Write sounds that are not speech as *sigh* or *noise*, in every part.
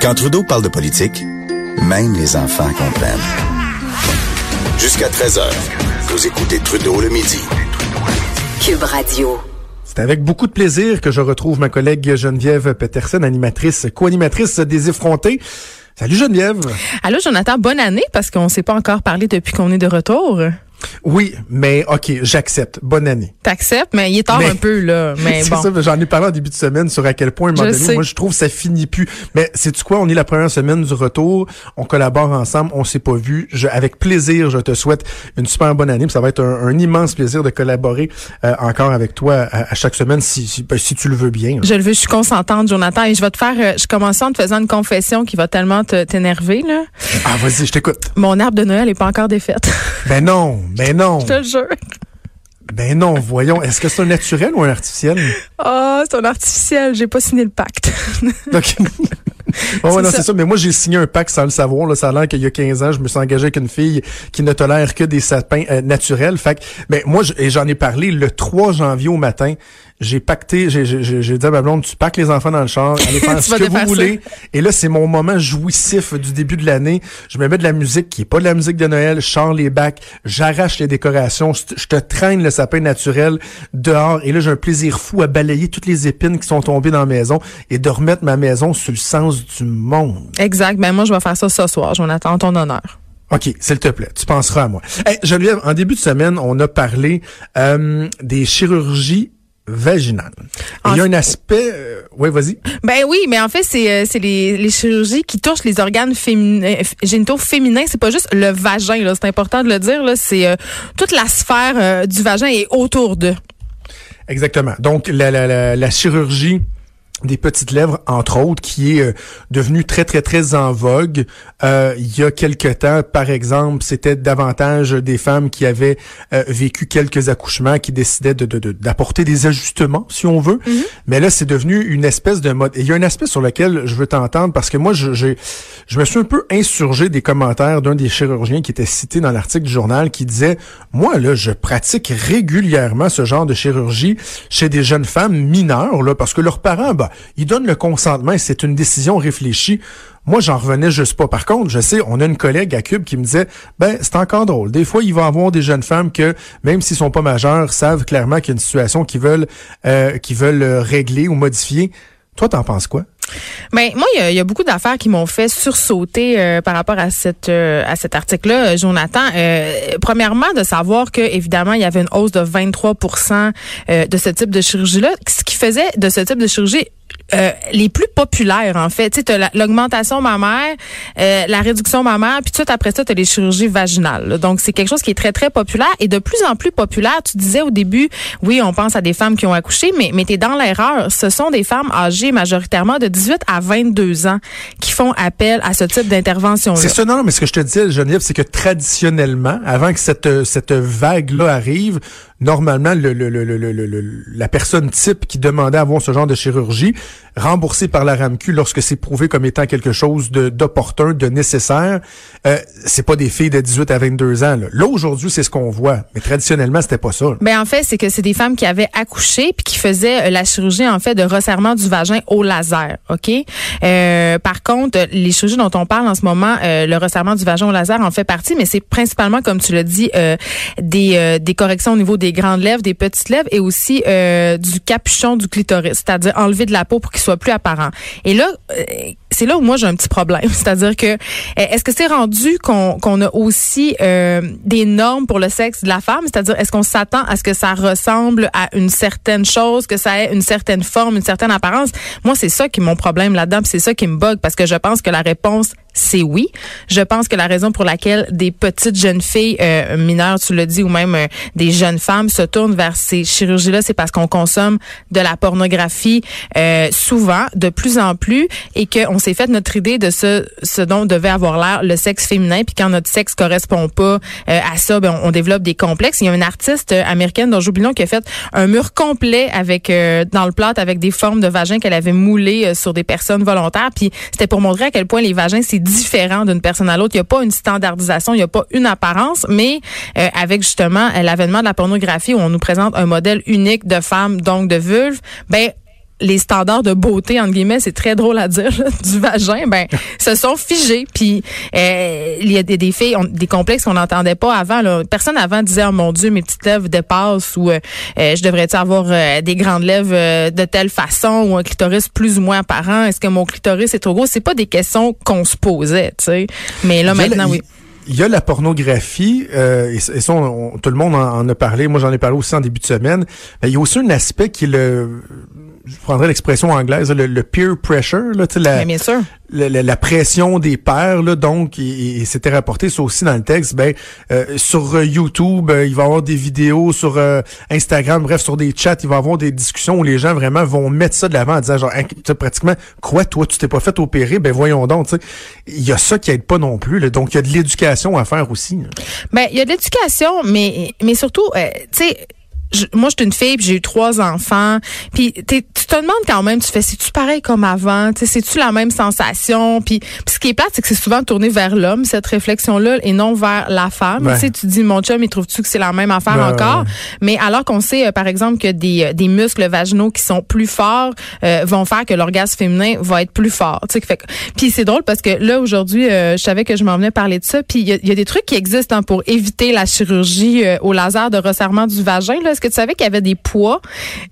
Quand Trudeau parle de politique, même les enfants comprennent. Jusqu'à 13h, vous écoutez Trudeau le midi. Cube Radio. C'est avec beaucoup de plaisir que je retrouve ma collègue Geneviève Peterson, animatrice, co-animatrice des effrontés. Salut Geneviève. Allô Jonathan, bonne année parce qu'on ne s'est pas encore parlé depuis qu'on est de retour. Oui, mais OK, j'accepte. Bonne année. T'acceptes, mais il est tard un peu, là. *laughs* Mais c'est bon. ça, j'en ai parlé en début de semaine sur à quel point, à un moment donné, sais. moi, je trouve que ça finit plus. Mais c'est tu quoi? On est la première semaine du retour. On collabore ensemble. On s'est pas vu. Je, avec plaisir, je te souhaite une super bonne année. puis Ça va être un, un immense plaisir de collaborer euh, encore avec toi à, à chaque semaine si, si, ben, si tu le veux bien. Je le veux, je suis consentante, Jonathan, et je vais te faire, euh, je commence en te faisant une confession qui va tellement te- t'énerver, là. Ah, vas-y, je t'écoute. Mon arbre de Noël est pas encore défaite. Ben non, ben non, je te jure. ben non, voyons. Est-ce que c'est un naturel ou un artificiel? Oh, c'est un artificiel, j'ai pas signé le pacte. *laughs* Donc, *laughs* Ouais, ouais, non, c'est ça. Mais moi, j'ai signé un pacte sans le savoir. Là, ça a l'air qu'il y a 15 ans, je me suis engagé avec une fille qui ne tolère que des sapins euh, naturels. Fait que, ben, moi, j'en ai parlé le 3 janvier au matin. J'ai pacté, j'ai, j'ai, j'ai j'ai dit à ma blonde, tu packs les enfants dans le char, allez *laughs* faire ce que vous voulez. Et là, c'est mon moment jouissif du début de l'année. Je me mets de la musique qui est pas de la musique de Noël, je sors les bacs, j'arrache les décorations, je te- traîne le sapin naturel dehors. Et là, j'ai un plaisir fou à balayer toutes les épines qui sont tombées dans la maison et de remettre ma maison sur le sens du monde. Exact. Ben, moi, je vais faire ça ce soir, Jonathan, en ton honneur. OK, s'il te plaît, tu penseras à moi. Hey, Geneviève, en début de semaine, on a parlé euh, des chirurgies vaginales. Et Il y a un aspect... euh, oui, vas-y. Ben oui, mais en fait, c'est euh, c'est les, les chirurgies qui touchent les organes f- génitaux féminins. C'est pas juste le vagin, là. C'est important de le dire, là. C'est euh, toute la sphère euh, du vagin et autour d'eux. Exactement. Donc, la, la, la, la chirurgie des petites lèvres, entre autres, qui est euh, devenue très, très, très en vogue. Euh, il y a quelque temps, par exemple, c'était davantage des femmes qui avaient euh, vécu quelques accouchements, qui décidaient de, de, de- d'apporter des ajustements, si on veut. Mais là, c'est devenu une espèce de mode. Et il y a un aspect sur lequel je veux t'entendre, parce que moi, je, j'ai, je me suis un peu insurgé des commentaires d'un des chirurgiens qui était cité dans l'article du journal, qui disait, moi, là, je pratique régulièrement ce genre de chirurgie chez des jeunes femmes mineures, là, parce que leurs parents, bah, ils donnent le consentement et c'est une décision réfléchie. Moi, j'en revenais juste pas. Par contre, je sais, on a une collègue à Cube qui me disait, ben, c'est encore drôle. Des fois, il va y avoir des jeunes femmes que, même s'ils sont pas majeurs, savent clairement qu'il y a une situation qu'ils veulent, euh, qu'ils veulent euh, régler ou modifier. Toi, t'en penses quoi? Ben moi, il y a- il beaucoup d'affaires qui m'ont fait sursauter euh, par rapport à cette à cet article-là, Jonathan. Premièrement, de savoir que évidemment il y avait une hausse de 23% euh, de ce type de chirurgie-là, ce qui faisait de ce type de chirurgie euh, les plus populaires en fait. Tu sais, l'augmentation mammaire, euh, la réduction mammaire, puis tout après ça, tu as les chirurgies vaginales. Donc c'est quelque chose qui est très très populaire et de plus en plus populaire. Tu disais au début, oui, on pense à des femmes qui ont accouché, mais mais t'es dans l'erreur. Ce sont des femmes âgées majoritairement de 18 à 22 ans qui font appel à ce type d'intervention-là. C'est ça, non, mais ce que je te disais, Geneviève, c'est que traditionnellement, avant que cette, cette vague-là arrive, normalement, le, la personne type qui demandait à avoir ce genre de chirurgie, remboursée par la RAMQ lorsque c'est prouvé comme étant quelque chose de d'opportun, de nécessaire, euh, c'est pas des filles de 18 à 22 ans. Là, Là, aujourd'hui, c'est ce qu'on voit. Mais traditionnellement, c'était pas ça. là. Ben en fait, c'est que c'est des femmes qui avaient accouché puis qui faisaient euh, la chirurgie en fait de resserrement du vagin au laser, ok? Euh, par contre, les chirurgies dont on parle en ce moment, euh, le resserrement du vagin au laser en fait partie, mais c'est principalement, comme tu l'as dit, euh, des euh, des corrections au niveau des grandes lèvres, des petites lèvres et aussi du capuchon du clitoris, c'est-à-dire enlever de la peau pour qu'il soit plus apparent. Et là, euh, c'est là où moi j'ai un petit problème, *laughs* c'est-à-dire que euh, est-ce que c'est rendu qu'on qu'on a aussi euh, des normes pour le sexe de la femme, c'est-à-dire est-ce qu'on s'attend à ce que ça ressemble à une certaine chose, que ça ait une certaine forme, une certaine apparence? Moi, c'est ça qui est mon problème là-dedans, c'est ça qui me bug parce que je pense que la réponse c'est oui. Je pense que la raison pour laquelle des petites jeunes filles euh, mineures, tu l'as dit, ou même euh, des jeunes femmes se tournent vers ces chirurgies-là, c'est parce qu'on consomme de la pornographie euh, souvent, de plus en plus, et qu'on s'est fait notre idée de ce, ce dont devait avoir l'air le sexe féminin, puis quand notre sexe correspond pas euh, à ça, ben, on, développe des complexes. Il y a une artiste euh, américaine dont j'oublie le qui a fait un mur complet avec euh, dans le plâtre avec des formes de vagin qu'elle avait moulées sur des personnes volontaires, puis c'était pour montrer à quel point les vagins c'est différent d'une personne à l'autre. Il n'y a pas une standardisation, il n'y a pas une apparence, mais euh, avec justement l'avènement de la pornographie où on nous présente un modèle unique de femme, donc de vulve, ben les standards de beauté entre guillemets, c'est très drôle à dire du vagin, ben *laughs* se sont figés. Puis euh, il y a des, des filles, des complexes qu'on n'entendait pas avant. Là. Personne avant disait oh mon Dieu mes petites lèvres dépassent ou euh, euh, je devrais avoir des grandes lèvres de telle façon ou un clitoris plus ou moins apparent? Est-ce que mon clitoris est trop gros? C'est pas des questions qu'on se posait, tu sais. Mais là maintenant oui il y a la pornographie, euh, et, ça, tout le monde en, a parlé. Moi, j'en ai parlé aussi en début de semaine. Mais il y a aussi un aspect qui est le, je prendrais l'expression anglaise, le, peer pressure, là, la, bien sûr. La, pression des pairs, là, donc, et, c'était rapporté ça aussi dans le texte, ben, euh, sur euh, YouTube, euh, il va y avoir des vidéos, sur Instagram, bref, sur des chats, il va y avoir des discussions où les gens vraiment vont mettre ça de l'avant en disant, genre, pratiquement, quoi, toi, tu t'es pas fait opérer, ben voyons donc, tu sais. Il y a ça qui aide pas non plus, là, donc il y a de l'éducation à faire aussi. Ben, il y a de l'éducation, mais, mais surtout, tu sais, moi, je suis une fille, j'ai eu trois enfants. Puis tu te demandes quand même, tu fais, c'est-tu pareil comme avant? C'est-tu la même sensation? Puis, ce qui est plate, c'est que c'est souvent tourné vers l'homme, cette réflexion-là, et non vers la femme. Tu sais, tu dis, mon chum, il trouve-tu que c'est la même affaire encore? Mais alors qu'on sait, euh, par exemple, que des, euh, des muscles vaginaux qui sont plus forts euh, vont faire que l'orgasme féminin va être plus fort. Fait, puis c'est drôle parce que là, aujourd'hui, je savais que je m'en venais parler de ça. Puis il y, a des trucs qui existent hein, pour éviter la chirurgie au laser de resserrement du vagin. Là. Est-ce que tu savais qu'il y avait des poids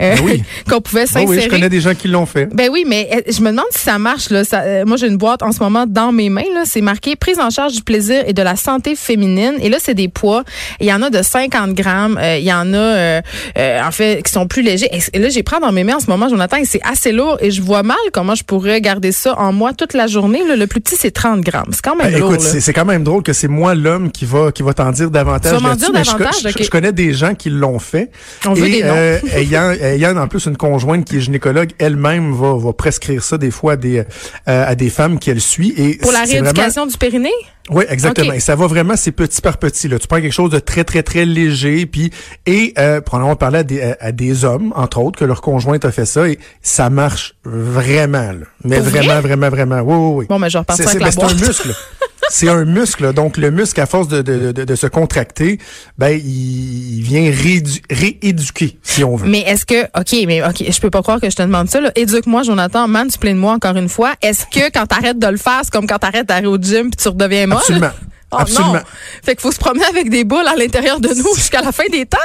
euh, ben *laughs* qu'on pouvait s'insérer? oui, je connais des gens qui l'ont fait. Ben oui, mais euh, je me demande si ça marche. Là. Euh, moi, j'ai une boîte en ce moment dans mes mains. Là, c'est marqué prise en charge du plaisir et de la santé féminine. Et là, c'est des poids. Il y en a de 50 grammes. il y en a, en fait, qui sont plus légers. Et, là, j'ai pris dans mes mains en ce moment, Jonathan, et c'est assez lourd. Et je vois mal comment je pourrais garder ça en moi toute la journée. Le plus petit, c'est 30 grammes. C'est quand même ben, Écoute, c'est quand même drôle que c'est moi l'homme qui va qui va t'en dire davantage. Tu vas dire davantage. Je, je, connais des gens qui l'ont fait. Et, euh, ayant, ayant en plus une conjointe qui est gynécologue, elle-même va, va prescrire ça des fois à des, euh, à des femmes qu'elle suit. Et Pour la rééducation du périnée? Oui, exactement. Et ça va vraiment, c'est petit par petit. Là. Tu prends quelque chose de très, très, très léger, puis et euh, probablement parler à des, à, des hommes, entre autres, que leur conjointe a fait ça, et ça marche vraiment. Là. Mais vraiment, vraiment, vraiment. Oui, oui, oui. Bon, mais je repars C'est un muscle. *laughs* c'est un muscle. Donc, le muscle, à force de, de, de, de se contracter, ben, il, vient rééduquer, si on veut. Mais est-ce que, OK, mais OK, je peux pas croire que je te demande ça. Éduque-moi, Jonathan, man, tu de moi encore une fois. Est-ce que quand t'arrêtes de le faire, c'est comme quand t'arrêtes d'aller au gym puis tu redeviens molle? Absolument. Oh Absolument. Fait qu'il faut se promener avec des boules à l'intérieur de nous jusqu'à la fin des temps.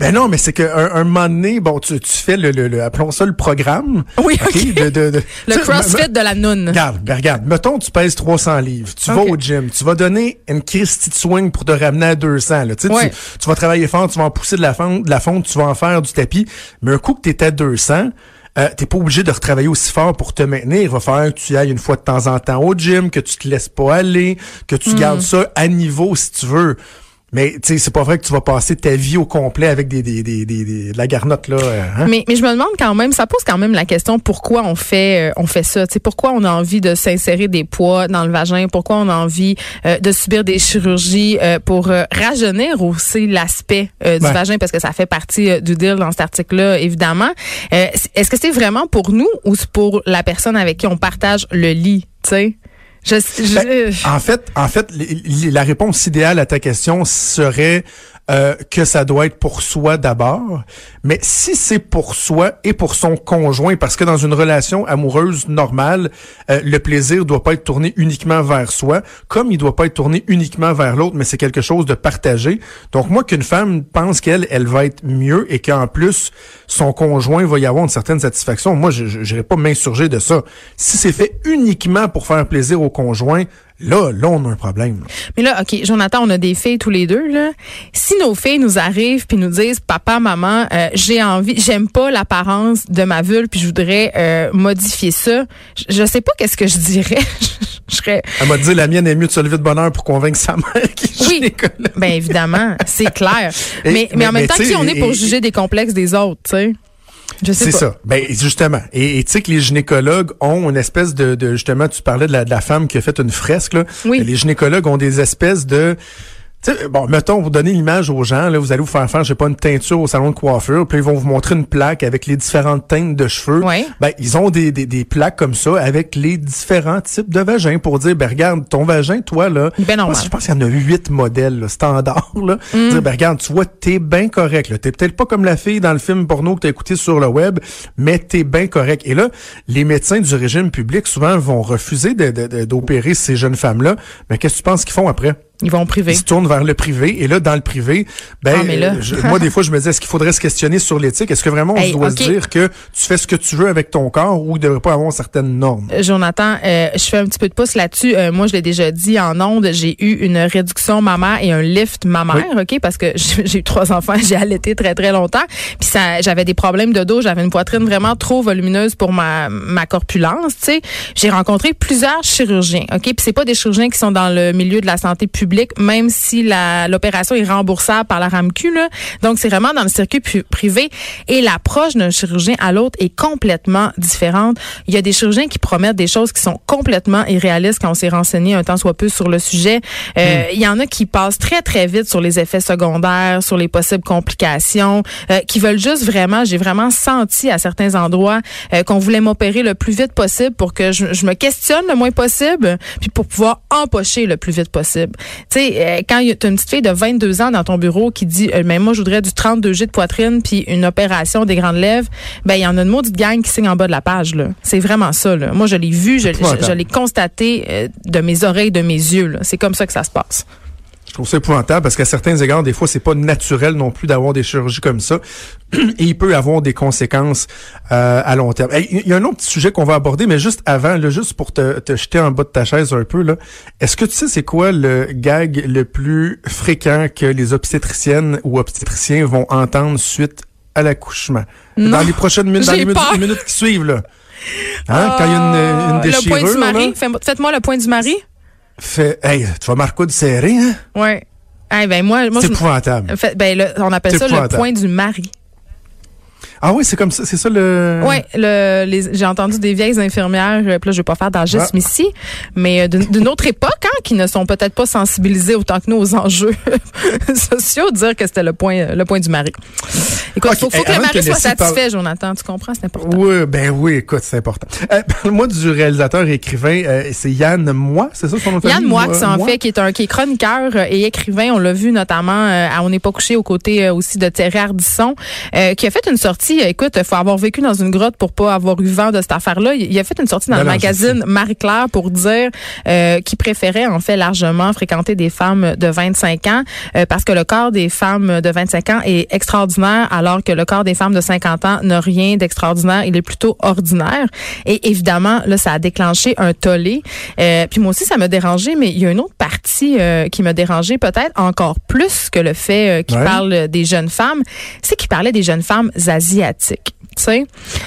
Ben non, mais c'est qu'un un moment donné, bon, tu, tu fais le, le, appelons ça le programme. Oui, ok. de, de, *laughs* le CrossFit de la noune. Regarde, ben regarde. Mettons, tu pèses 300 livres. Tu vas au gym. Tu vas donner une Christie de swing pour te ramener à 200. Là. Tu, tu, tu, vas travailler fort, tu vas en pousser de la fonte, de la fonte, tu vas en faire du tapis. Mais un coup que tu es à 200, euh, t'es pas obligé de retravailler aussi fort pour te maintenir. Il va falloir que tu ailles une fois de temps en temps au gym, que tu te laisses pas aller, que tu gardes mm. ça à niveau si tu veux. Mais tu sais, c'est pas vrai que tu vas passer ta vie au complet avec des, des, des, des, de la garnotte là. Euh, hein? Mais, mais je me demande quand même, ça pose quand même la question pourquoi on fait euh, on fait ça? Tu sais, pourquoi on a envie de s'insérer des poids dans le vagin? Pourquoi on a envie euh, de subir des chirurgies pour rajeunir aussi l'aspect du vagin? Parce que ça fait partie du deal dans cet article-là, évidemment. Est-ce que c'est vraiment pour nous ou c'est pour la personne avec qui on partage le lit Tu sais? Je, je... Ben, en fait, en fait, la réponse idéale à ta question serait euh, que ça doit être pour soi d'abord. Mais si c'est pour soi et pour son conjoint, parce que dans une relation amoureuse normale, euh, le plaisir doit pas être tourné uniquement vers soi, comme il doit pas être tourné uniquement vers l'autre, mais c'est quelque chose de partagé. Donc moi, qu'une femme pense qu'elle, elle va être mieux et qu'en plus son conjoint va y avoir une certaine satisfaction, moi, je n'irai pas m'insurger de ça. Si c'est fait uniquement pour faire plaisir au conjoint, Là, là, on a un problème. Mais là, OK, Jonathan, on a des filles tous les deux. Là. Si nos filles nous arrivent puis nous disent, papa, maman, euh, j'ai envie, j'aime pas l'apparence de ma vulve puis je voudrais euh, modifier ça, je, sais pas qu'est-ce que je dirais. *laughs* je serais... Elle m'a dit, la mienne est mieux de se lever de bonheur pour convaincre sa mère qui Oui, bien évidemment, c'est clair. mais, mais, en même temps, qui on est pour juger des complexes des autres, tu sais? C'est ça. Ben justement. Et tu sais que les gynécologues ont une espèce de, de justement, tu parlais de la, de la femme qui a fait une fresque là. Oui. Les gynécologues ont des espèces de sais, bon, mettons, vous donnez l'image aux gens, là, vous allez vous faire faire, je sais pas, une teinture au salon de coiffure, puis ils vont vous montrer une plaque avec les différentes teintes de cheveux. Oui. Ben, ils ont des, des, des plaques comme ça avec les différents types de vagins pour dire, ben, regarde, ton vagin, toi, là, Ben normal. je pense qu'il y en a huit modèles, là, standards, là. Mm. Dire, ben, regarde, tu vois, t'es bien correct, là. T'es peut-être pas comme la fille dans le film porno que t'as écouté sur le web, mais t'es bien correct. Et là, les médecins du régime public, souvent, vont refuser d'opérer ces jeunes femmes-là. Mais qu'est-ce que tu penses qu'ils font après? Ils vont priver. Ils se tournent vers le privé. Et là, dans le privé, ben, Ah, là. euh, je- moi, des fois, je me dis, est-ce qu'il faudrait se questionner sur l'éthique? Est-ce que vraiment on Hey, doit se dire que tu fais ce que tu veux avec ton corps ou il devrait pas avoir certaines normes? Euh, Jonathan, euh, je fais un petit peu de pouce là-dessus. Euh, moi, je l'ai déjà dit en ondes, j'ai eu une réduction mammaire et un lift mammaire, OK? Parce que *laughs* j'ai j'ai eu trois enfants, j'ai allaité très, très longtemps. Puis ça, j'avais des problèmes de dos, j'avais une poitrine vraiment trop volumineuse pour ma, ma corpulence, tu sais. J'ai rencontré plusieurs chirurgiens, OK? Puis c'est pas des chirurgiens qui sont dans le milieu de la santé publique, même si l'opération est remboursable par la RAMQ, là. Donc, c'est vraiment dans le circuit privé. Et l'approche d'un chirurgien à l'autre est complètement différente. Il y a des chirurgiens qui promettent des choses qui sont complètement irréalistes quand on s'est renseigné un temps soit peu sur le sujet. Euh, Il y en a qui passent très, très vite sur les effets secondaires, sur les possibles complications, euh, qui veulent juste vraiment, j'ai vraiment senti à certains endroits euh, qu'on voulait m'opérer le plus vite possible pour que je, je me questionne le moins possible, puis pour pouvoir empocher le plus vite possible. Tu sais, euh, quand tu as une petite fille de 22 ans dans ton bureau qui dit, euh, mais moi, je voudrais du 32 G de poitrine puis une opération des grandes lèvres, ben il y en a une maudite gang qui signe en bas de la page. là. C'est vraiment ça. Là. Moi, je l'ai vu, je, Épouvantable. je, je l'ai constaté euh, de mes oreilles, de mes yeux. là. C'est comme ça que ça se passe. Je trouve ça épouvantable parce qu'à certains égards, des fois, c'est pas naturel non plus d'avoir des chirurgies comme ça. *clears throat* Et il peut avoir des conséquences euh, à long terme. Il y a un autre petit sujet qu'on va aborder, mais juste avant, là, juste pour te, te jeter en bas de ta chaise un peu, là. Est-ce que tu sais c'est quoi le gag le plus fréquent que les obstétriciennes ou obstétriciens vont entendre suite à l'accouchement? Dans les prochaines minutes, dans les minutes, peur. les minutes qui suivent, là. Hein, quand il y a une, une Ah, le déchirure, point du mari. Faites-moi le point du mari. Fait, hey, tu vas marquer de serré, hein? Ouais. Eh ben moi, moi C'est épouvantable. Fait- ben, le- on appelle ça le point du mari. Ah oui, c'est comme ça, c'est ça le. Ouais, le, j'ai entendu des vieilles infirmières, euh, puis là je vais pas faire d'agisme Ah. ici, mais euh, d'une autre époque, hein, qui ne sont peut-être pas sensibilisées autant que nous aux enjeux *laughs* sociaux, dire que c'était le point, le point du mari. Écoute, Ok, faut, faut hey, que le mari soit satisfait, Jonathan. Tu comprends, c'est important. Oui, ben oui, écoute, c'est important. Euh, *laughs* Parle-moi du réalisateur et écrivain, euh, c'est Yann Moi, c'est ça son nom de Yann? Moix, Moi- en Moi? fait, qui est un qui est chroniqueur euh, et écrivain, on l'a vu notamment euh, à On n'est pas couché aux côtés euh, aussi de Thierry Ardisson, euh, qui a fait une sortie. Euh, écoute, faut avoir vécu dans une grotte pour pas avoir eu vent de cette affaire-là. Il a fait une sortie dans le non, magazine Marie-Claire pour dire euh, qu'il préférait en fait largement fréquenter des femmes de 25 ans euh, parce que le corps des femmes de 25 ans est extraordinaire alors que le corps des femmes de 50 ans n'a rien d'extraordinaire. Il est plutôt ordinaire. Et évidemment, là, ça a déclenché un tollé. Euh, puis moi aussi, ça m'a dérangé, mais il y a une autre partie euh, qui m'a dérangé peut-être encore plus que le fait euh, qu'il Ouais. parle des jeunes femmes, c'est qu'il parlait des jeunes femmes asiatiques. Tu sais?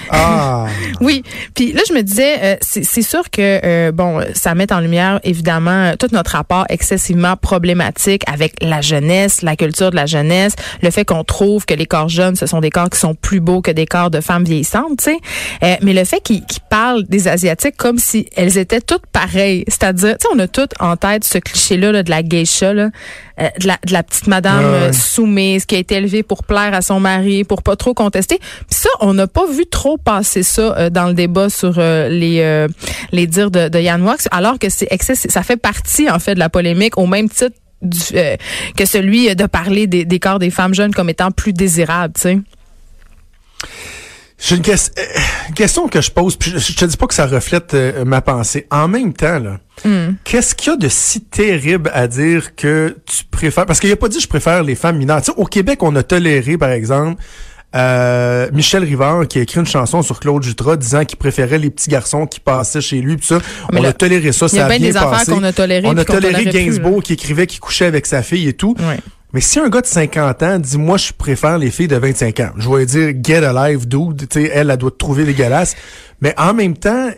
Ah, *laughs* Oui. Puis là, je me disais, euh, c'est sûr que, euh, bon, ça met en lumière, évidemment, tout notre rapport excessivement problématique avec la jeunesse, la culture de la jeunesse, le fait qu'on trouve que les corps jeunes, ce sont des corps qui sont plus beaux que des corps de femmes vieillissantes, tu sais. Euh, mais le fait qu'ils qu'ils parlent des Asiatiques comme si elles étaient toutes pareilles. C'est-à-dire, tu sais, on a toutes en tête ce cliché-là là, de la geisha, là, euh, de, la, de la petite madame Ouais, ouais. euh, soumise qui a été élevée pour plaire à son mari, pour pas trop contester. Puis ça, on n'a pas vu trop passer ça euh, dans le débat sur euh, les euh, les dires de, de Yann Wax, alors que c'est ça fait partie en fait de la polémique au même titre du- euh, que celui de parler des, des corps des femmes jeunes comme étant plus désirables, tu sais. J'ai une, euh, une question que je pose, puis je, je te dis pas que ça reflète euh, ma pensée. En même temps, là, Hmm. qu'est-ce qu'il y a de si terrible à dire que tu préfères, parce qu'il a pas dit je préfère les femmes mineures. Tu sais, au Québec, on a toléré, par exemple, euh, Michel Rivard qui a écrit une chanson sur Claude Jutras disant qu'il préférait les petits garçons qui passaient chez lui. Puis ça, Mais on a toléré ça, Il y ça a bien des affaires qu'on a tolérées. On a toléré plus, là. Gainsbourg qui écrivait qu'il couchait avec sa fille et tout. Ouais. Mais si un gars de 50 ans dit moi je préfère les filles de 25 ans, je vais dire get alive dude, tu sais elle elle doit te trouver dégueulasse. Mais en même temps, euh,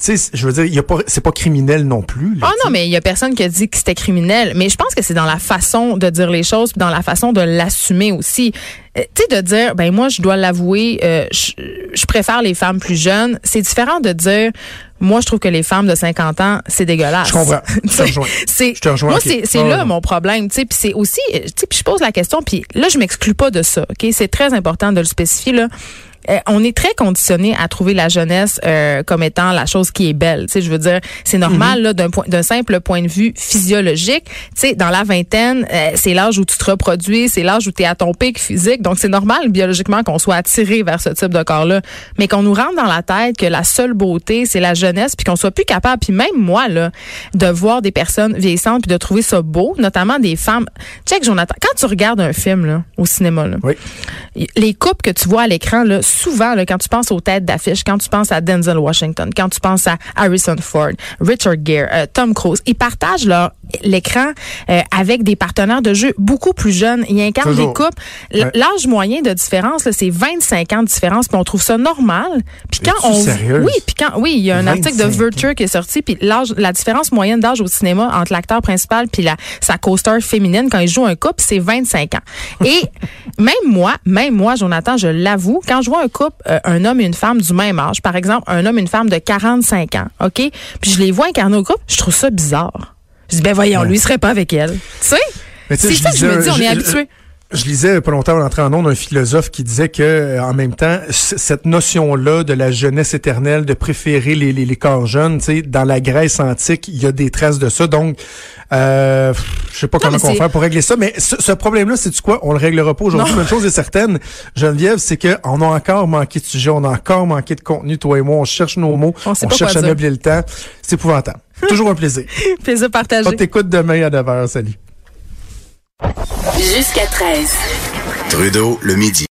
tu sais je veux dire il y a pas c'est pas criminel non plus. là, Ah non, mais il y a personne qui a dit que c'était criminel. Mais je pense que c'est dans la façon de dire les choses, puis dans la façon de l'assumer aussi. euh, tu sais, de dire, ben moi, je dois l'avouer, euh, je préfère les femmes plus jeunes. C'est différent de dire, moi, je trouve que les femmes de 50 ans, c'est dégueulasse. Je comprends. *laughs* Je te rejoins. C'est, Je te rejoins, moi, c'est, Ah, là mon problème, tu sais. Puis c'est aussi, tu sais, puis je pose la question, puis là, je m'exclus pas de ça, ok? C'est très important de le spécifier là. Euh, on est très conditionné à trouver la jeunesse euh, comme étant la chose qui est belle. Tu sais, je veux dire, c'est normal Mhm. là d'un point, d'un simple point de vue physiologique. Tu sais, dans la vingtaine, euh, c'est l'âge où tu te reproduis, c'est l'âge où tu es à ton pic physique. Donc c'est normal biologiquement qu'on soit attiré vers ce type de corps-là, mais qu'on nous rentre dans la tête que la seule beauté c'est la jeunesse, puis qu'on soit plus capable. Puis même moi là, de voir des personnes vieillissantes puis de trouver ça beau, notamment des femmes. Check Jonathan, quand tu regardes un film là au cinéma là, Oui. les couples que tu vois à l'écran, là, souvent, là, quand tu penses aux têtes d'affiche, quand tu penses à Denzel Washington, quand tu penses à Harrison Ford, Richard Gere, euh, Tom Cruise, ils partagent leur l'écran euh, avec des partenaires de jeu beaucoup plus jeunes. Ils incarnent des couples. Ouais. L'âge moyen de différence, c'est 25 ans de différence, puis on trouve ça normal. Puis quand on sérieuse? oui, puis quand oui, il y a un article de 25 ans. Vulture qui est sorti, puis l'âge, la différence moyenne d'âge au cinéma entre l'acteur principal puis la sa co-star féminine quand il joue un couple, c'est 25 ans. Et *laughs* même moi, même moi, Jonathan, je l'avoue, quand je vois un couple, euh, un homme et une femme du même âge, par exemple, un homme et une femme de 45 ans, ok, puis je les vois incarner au couple, je trouve ça bizarre. Je dis ben voyons, lui il serait pas avec elle, tu sais? C'est ça que je me dis, on est habitué. Je lisais pas longtemps en entrant en ondes un philosophe qui disait que euh, en même temps cette notion-là de la jeunesse éternelle, de préférer les, les, les corps jeunes, tu sais, dans la Grèce antique, il y a des traces de ça. Donc, euh, je sais pas comment on faire pour régler ça, mais ce, ce problème-là, c'est tu quoi? On le réglera pas aujourd'hui. Une chose est certaine, Geneviève, c'est que on a encore manqué de sujet, on a encore manqué de contenu. Toi et moi, on cherche nos mots, On on, cherche à meubler le temps. C'est épouvantable. Toujours un plaisir. *laughs* Plaisir partagé. On t'écoute demain à 9h. Salut. Jusqu'à 13. Trudeau, le midi.